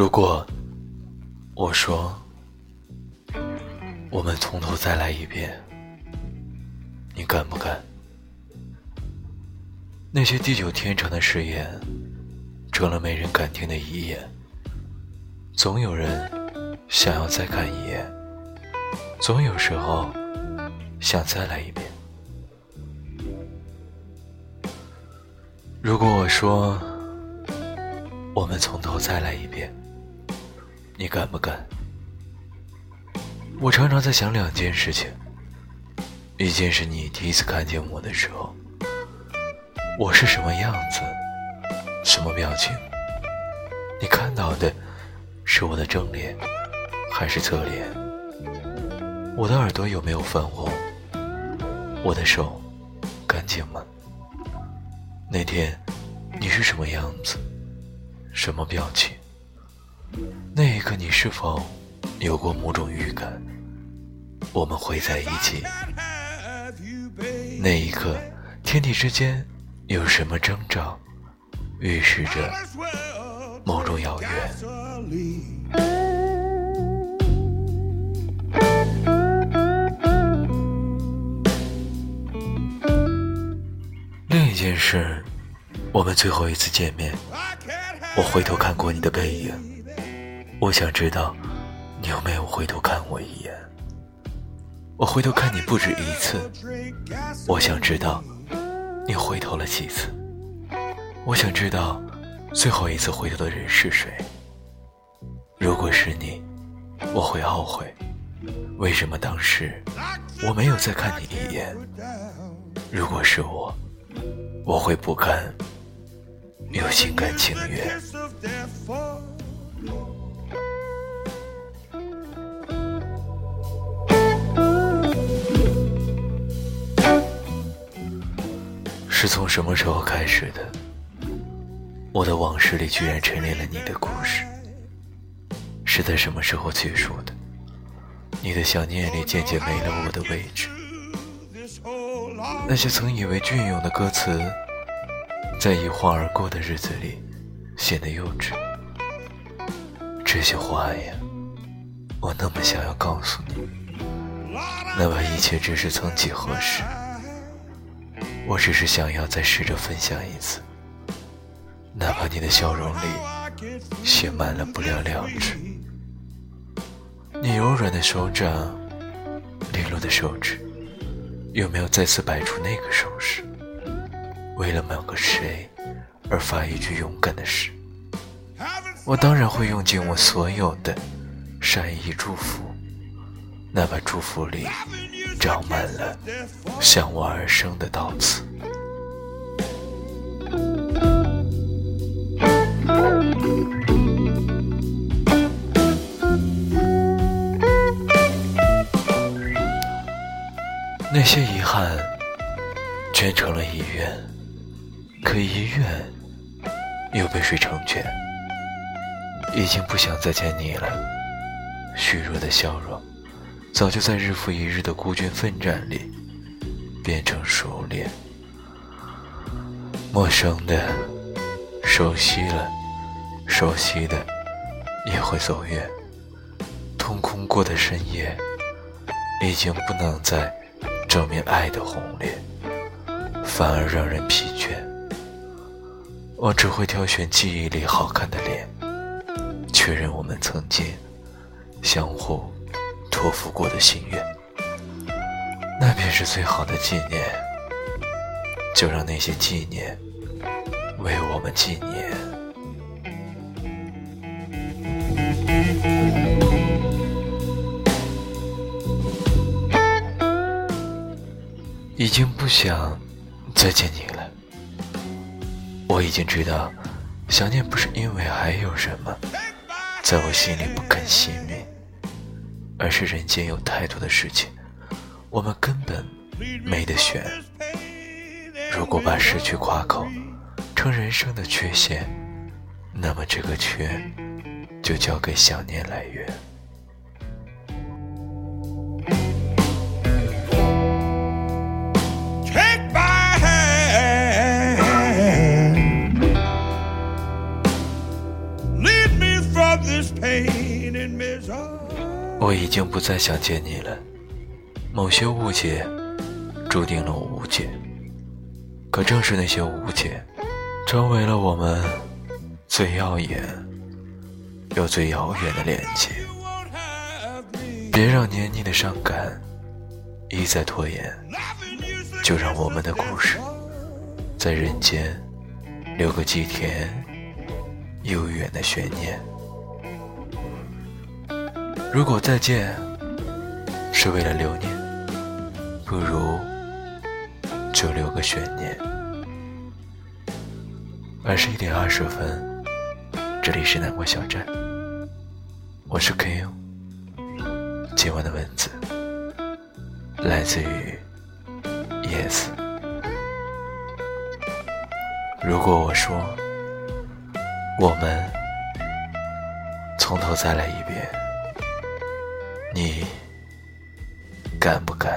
如果我说我们从头再来一遍，你敢不敢？那些地久天长的誓言，成了没人敢听的遗言。总有人想要再看一眼，总有时候想再来一遍。如果我说我们从头再来一遍。你敢不敢？我常常在想两件事情：一件是你第一次看见我的时候，我是什么样子，什么表情？你看到的是我的正脸还是侧脸？我的耳朵有没有泛红？我的手干净吗？那天你是什么样子，什么表情？那一刻，你是否有过某种预感？我们会在一起。那一刻，天地之间有什么征兆，预示着某种遥远？另一件事，我们最后一次见面，我回头看过你的背影。我想知道，你有没有回头看我一眼？我回头看你不止一次。我想知道，你回头了几次？我想知道，最后一次回头的人是谁？如果是你，我会懊悔，为什么当时我没有再看你一眼？如果是我，我会不甘，又心甘情愿。是从什么时候开始的？我的往事里居然陈列了你的故事。是在什么时候结束的？你的想念里渐渐没了我的位置。那些曾以为隽永的歌词，在一晃而过的日子里，显得幼稚。这些话呀，我那么想要告诉你，哪怕一切只是曾几何时。我只是想要再试着分享一次，哪怕你的笑容里写满了不了了之。你柔软的手掌，利落的手指，有没有再次摆出那个手势？为了某个谁而发一句勇敢的誓？我当然会用尽我所有的善意祝福，哪怕祝福里。长满了向我而生的稻刺。那些遗憾，全成了遗愿，可遗愿又被谁成全？已经不想再见你了，虚弱的笑容。早就在日复一日的孤军奋战里变成熟练，陌生的，熟悉了，熟悉的也会走远。空空过的深夜，已经不能再证明爱的红烈，反而让人疲倦。我只会挑选记忆里好看的脸，确认我们曾经相互。托付过的心愿，那便是最好的纪念。就让那些纪念为我们纪念。已经不想再见你了。我已经知道，想念不是因为还有什么在我心里不肯熄灭。而是人间有太多的事情，我们根本没得选。如果把失去夸口成人生的缺陷，那么这个缺就交给想念来圆。我已经不再想见你了。某些误解，注定了无解。可正是那些误解，成为了我们最耀眼又最遥远的连接。别让黏腻的伤感一再拖延，就让我们的故事在人间留个既甜又远的悬念。如果再见是为了留念，不如就留个悬念。二十一点二十分，这里是南国小站，我是 K。今晚的文字来自于 Yes。如果我说我们从头再来一遍。你敢不敢？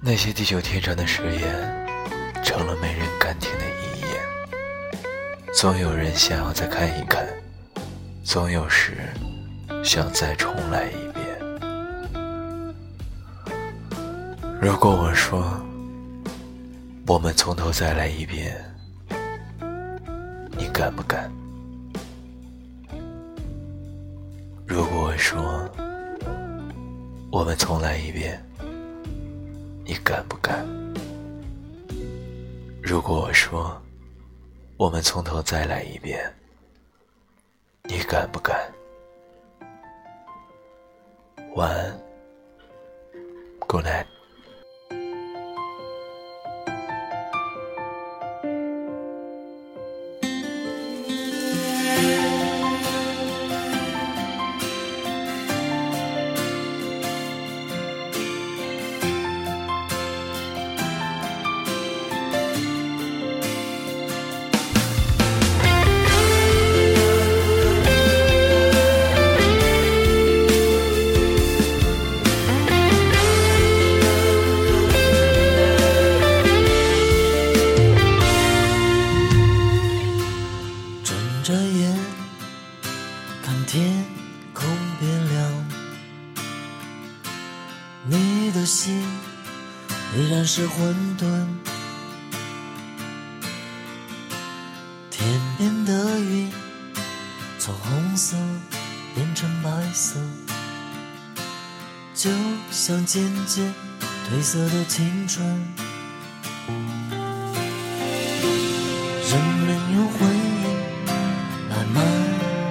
那些地久天长的誓言，成了没人敢听的遗言。总有人想要再看一看，总有时想再重来一遍。如果我说，我们从头再来一遍，你敢不敢？如果我说，我们重来一遍，你敢不敢？如果我说，我们从头再来一遍，你敢不敢？晚安，Good night。是混沌，天边的云从红色变成白色，就像渐渐褪色的青春。人们用回忆来埋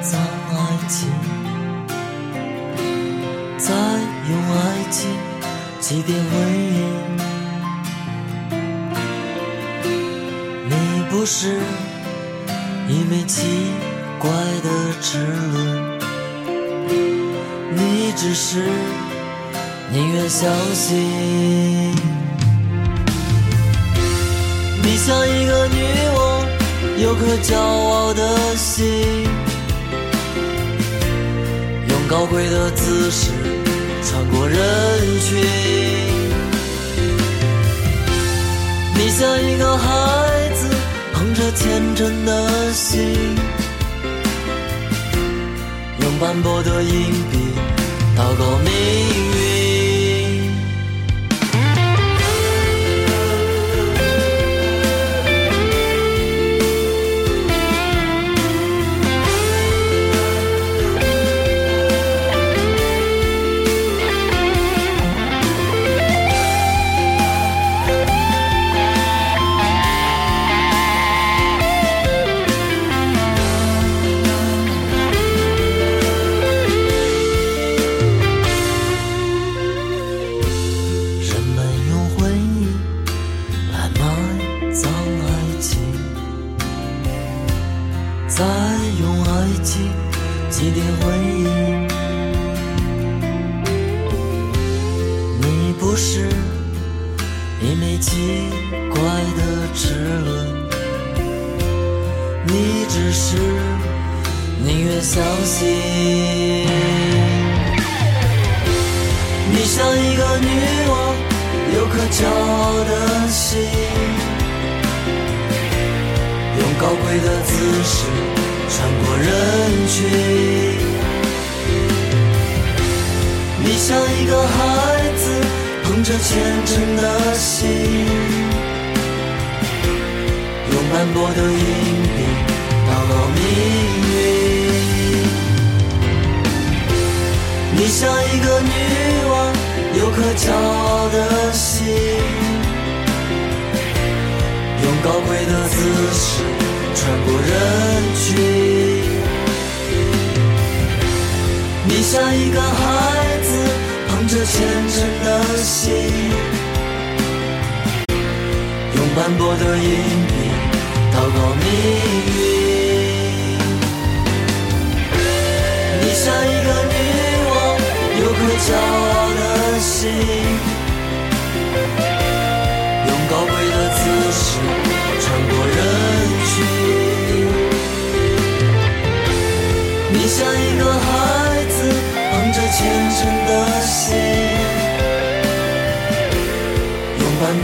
葬爱情，再用爱情。祭奠回不是一枚奇怪的齿轮，你只是宁愿相信。你像一个女王，有颗骄傲的心，用高贵的姿势。穿过人群，虔诚的心，用斑驳的硬币祷告命祭奠回忆，你不是一枚奇怪的齿轮，你只是宁愿相信。你像一个女王，有颗骄傲的心，用高贵的姿势穿过人群。你像一个孩子，捧着虔诚的心，用斑驳的硬币祷告命运。你像一个女王，有颗骄傲的心，用高贵的姿势穿过人群。你像一个孩子，捧着虔诚的心，用斑驳的硬币祷告命运。你像一个女王，有颗骄傲的心，用高贵的姿势穿过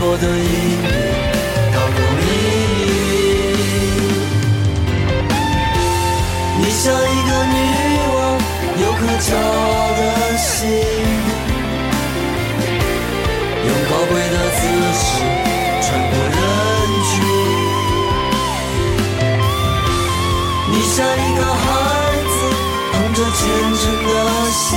我的硬币祷告命运。你像一个女王，有颗骄傲的心，用高贵的姿势穿过人群。你像一个孩子，捧着虔诚的心，